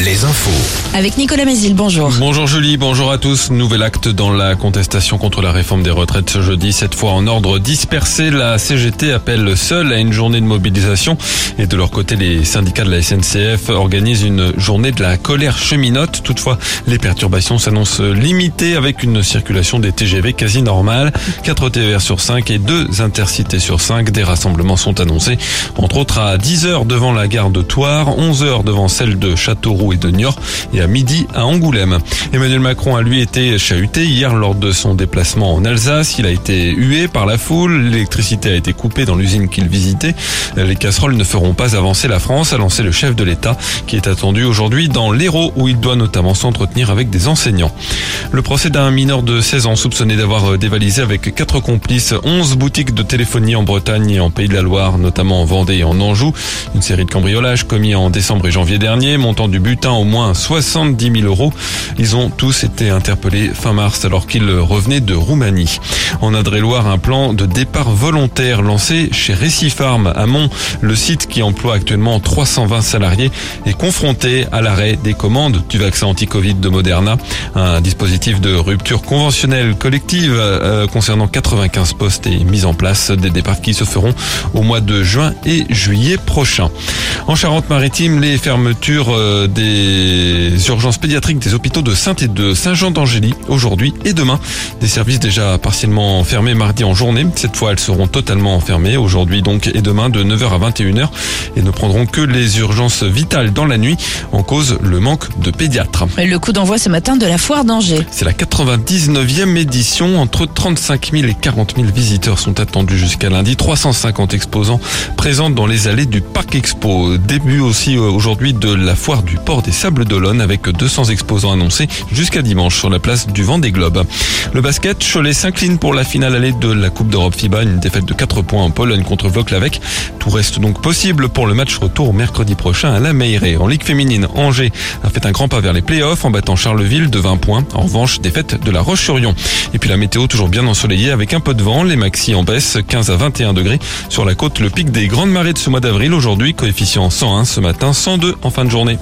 les infos. Avec Nicolas Mézil, bonjour. Bonjour Julie, bonjour à tous. Nouvel acte dans la contestation contre la réforme des retraites ce jeudi. Cette fois en ordre dispersé, la CGT appelle seule à une journée de mobilisation. Et de leur côté, les syndicats de la SNCF organisent une journée de la colère cheminote. Toutefois, les perturbations s'annoncent limitées avec une circulation des TGV quasi normale. 4 TER sur 5 et 2 intercités sur 5. Des rassemblements sont annoncés, entre autres à 10h devant la gare de Toire, 11h devant celle de Châteauroux et de Niort et à midi à Angoulême. Emmanuel Macron a lui été chahuté hier lors de son déplacement en Alsace. Il a été hué par la foule. L'électricité a été coupée dans l'usine qu'il visitait. Les casseroles ne feront pas avancer la France, a lancé le chef de l'État qui est attendu aujourd'hui dans l'Hérault où il doit notamment s'entretenir avec des enseignants. Le procès d'un mineur de 16 ans soupçonné d'avoir dévalisé avec quatre complices 11 boutiques de téléphonie en Bretagne et en Pays de la Loire, notamment en Vendée et en Anjou. Une série de cambriolages commis en décembre et janvier dernier, montant du but au moins 70 000 euros. Ils ont tous été interpellés fin mars alors qu'ils revenaient de Roumanie. En Indre-et-Loire, un plan de départ volontaire lancé chez Récifarm à Mont. Le site qui emploie actuellement 320 salariés est confronté à l'arrêt des commandes du vaccin anti-Covid de Moderna. Un dispositif de rupture conventionnelle collective euh, concernant 95 postes est mis en place. Des départs qui se feront au mois de juin et juillet prochain. En Charente-Maritime, les fermetures euh, des des urgences pédiatriques des hôpitaux de Saint et de Saint-Jean d'Angély aujourd'hui et demain. Des services déjà partiellement fermés mardi en journée. Cette fois, elles seront totalement fermées aujourd'hui donc et demain de 9h à 21h et ne prendront que les urgences vitales dans la nuit en cause le manque de pédiatres. Le coup d'envoi ce matin de la foire d'Angers. C'est la 99e édition. Entre 35 000 et 40 000 visiteurs sont attendus jusqu'à lundi. 350 exposants présents dans les allées du Parc Expo. Début aussi euh, aujourd'hui de la foire du des Sables d'Olonne avec 200 exposants annoncés jusqu'à dimanche sur la place du Vent des Globes. Le basket, Cholet s'incline pour la finale allée de la Coupe d'Europe FIBA, une défaite de 4 points en Pologne contre Vloklavek. Tout reste donc possible pour le match retour mercredi prochain à la Meirée. En Ligue féminine, Angers a fait un grand pas vers les playoffs en battant Charleville de 20 points. En revanche, défaite de la Roche-sur-Yon. Et puis la météo toujours bien ensoleillée avec un peu de vent, les maxi en baisse 15 à 21 degrés sur la côte, le pic des grandes marées de ce mois d'avril aujourd'hui, coefficient 101 ce matin, 102 en fin de journée.